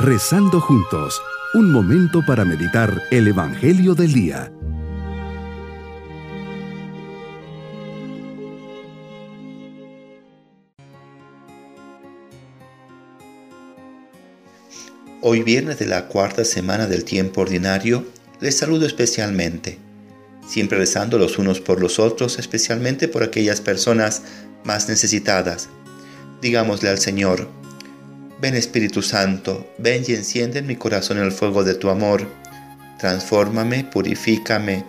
Rezando juntos, un momento para meditar el Evangelio del Día. Hoy viernes de la cuarta semana del tiempo ordinario, les saludo especialmente, siempre rezando los unos por los otros, especialmente por aquellas personas más necesitadas. Digámosle al Señor, Ven Espíritu Santo, ven y enciende en mi corazón el fuego de tu amor. Transfórmame, purifícame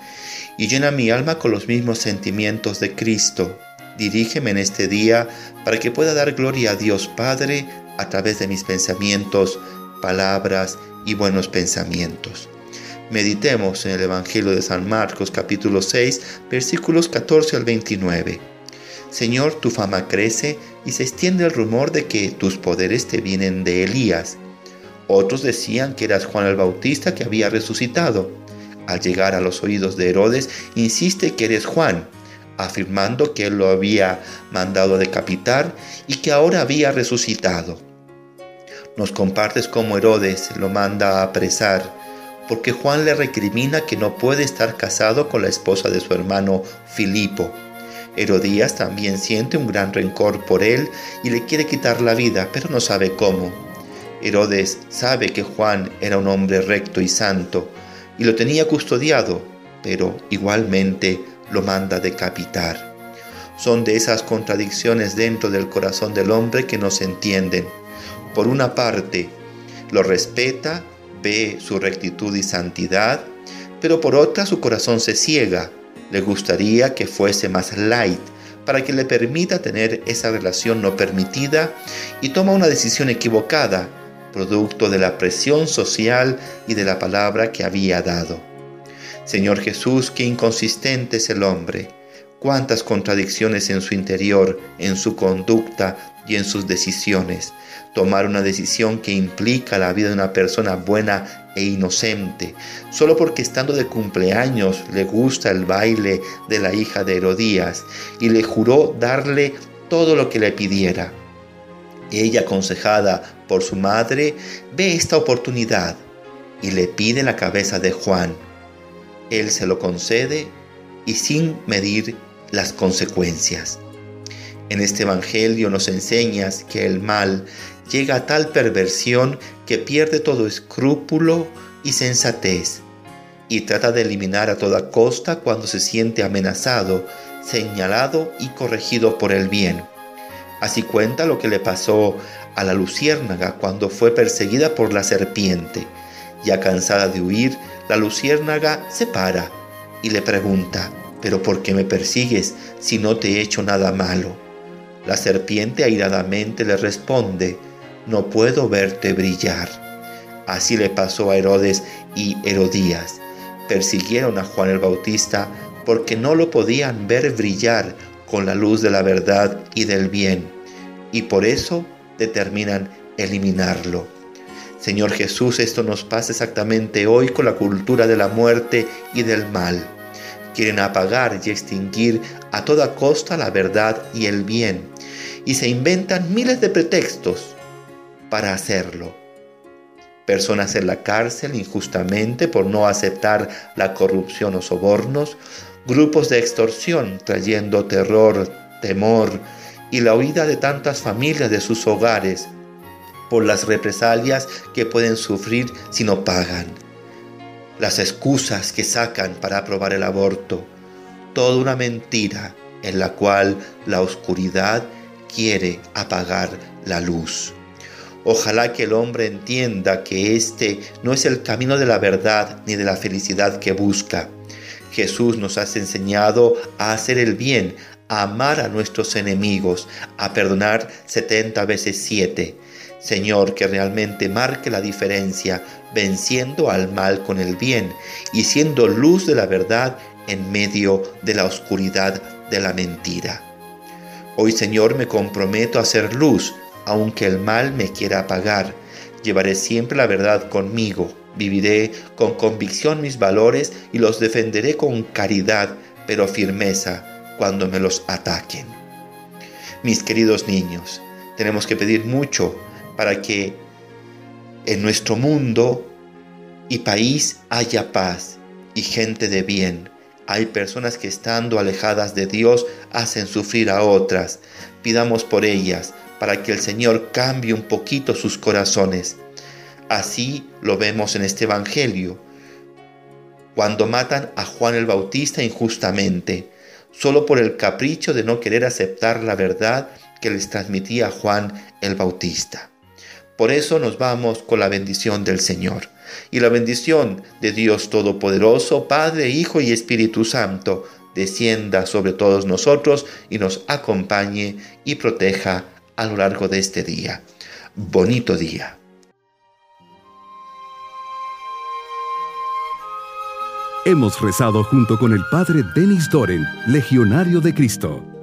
y llena mi alma con los mismos sentimientos de Cristo. Dirígeme en este día para que pueda dar gloria a Dios Padre a través de mis pensamientos, palabras y buenos pensamientos. Meditemos en el Evangelio de San Marcos capítulo 6 versículos 14 al 29. Señor, tu fama crece y se extiende el rumor de que tus poderes te vienen de Elías. Otros decían que eras Juan el Bautista que había resucitado. Al llegar a los oídos de Herodes, insiste que eres Juan, afirmando que él lo había mandado decapitar y que ahora había resucitado. Nos compartes cómo Herodes lo manda a apresar, porque Juan le recrimina que no puede estar casado con la esposa de su hermano Filipo. Herodías también siente un gran rencor por él y le quiere quitar la vida, pero no sabe cómo. Herodes sabe que Juan era un hombre recto y santo y lo tenía custodiado, pero igualmente lo manda decapitar. Son de esas contradicciones dentro del corazón del hombre que no se entienden. Por una parte, lo respeta, ve su rectitud y santidad, pero por otra su corazón se ciega le gustaría que fuese más light para que le permita tener esa relación no permitida y toma una decisión equivocada, producto de la presión social y de la palabra que había dado. Señor Jesús, qué inconsistente es el hombre, cuántas contradicciones en su interior, en su conducta y en sus decisiones. Tomar una decisión que implica la vida de una persona buena e inocente, solo porque estando de cumpleaños le gusta el baile de la hija de Herodías y le juró darle todo lo que le pidiera. Ella, aconsejada por su madre, ve esta oportunidad y le pide la cabeza de Juan. Él se lo concede y sin medir las consecuencias. En este Evangelio nos enseñas que el mal llega a tal perversión que pierde todo escrúpulo y sensatez y trata de eliminar a toda costa cuando se siente amenazado, señalado y corregido por el bien. Así cuenta lo que le pasó a la luciérnaga cuando fue perseguida por la serpiente. Ya cansada de huir, la luciérnaga se para y le pregunta, ¿pero por qué me persigues si no te he hecho nada malo? La serpiente airadamente le responde, no puedo verte brillar. Así le pasó a Herodes y Herodías. Persiguieron a Juan el Bautista porque no lo podían ver brillar con la luz de la verdad y del bien, y por eso determinan eliminarlo. Señor Jesús, esto nos pasa exactamente hoy con la cultura de la muerte y del mal. Quieren apagar y extinguir a toda costa la verdad y el bien, y se inventan miles de pretextos para hacerlo. Personas en la cárcel injustamente por no aceptar la corrupción o sobornos, grupos de extorsión trayendo terror, temor y la huida de tantas familias de sus hogares por las represalias que pueden sufrir si no pagan. Las excusas que sacan para aprobar el aborto, toda una mentira en la cual la oscuridad quiere apagar la luz. Ojalá que el hombre entienda que este no es el camino de la verdad ni de la felicidad que busca. Jesús nos ha enseñado a hacer el bien, a amar a nuestros enemigos, a perdonar setenta veces siete. Señor, que realmente marque la diferencia, venciendo al mal con el bien y siendo luz de la verdad en medio de la oscuridad de la mentira. Hoy, Señor, me comprometo a ser luz, aunque el mal me quiera apagar. Llevaré siempre la verdad conmigo, viviré con convicción mis valores y los defenderé con caridad, pero firmeza, cuando me los ataquen. Mis queridos niños, tenemos que pedir mucho para que en nuestro mundo y país haya paz y gente de bien. Hay personas que estando alejadas de Dios hacen sufrir a otras. Pidamos por ellas para que el Señor cambie un poquito sus corazones. Así lo vemos en este Evangelio. Cuando matan a Juan el Bautista injustamente, solo por el capricho de no querer aceptar la verdad que les transmitía Juan el Bautista. Por eso nos vamos con la bendición del Señor. Y la bendición de Dios Todopoderoso, Padre, Hijo y Espíritu Santo, descienda sobre todos nosotros y nos acompañe y proteja a lo largo de este día. Bonito día. Hemos rezado junto con el Padre Denis Doren, Legionario de Cristo.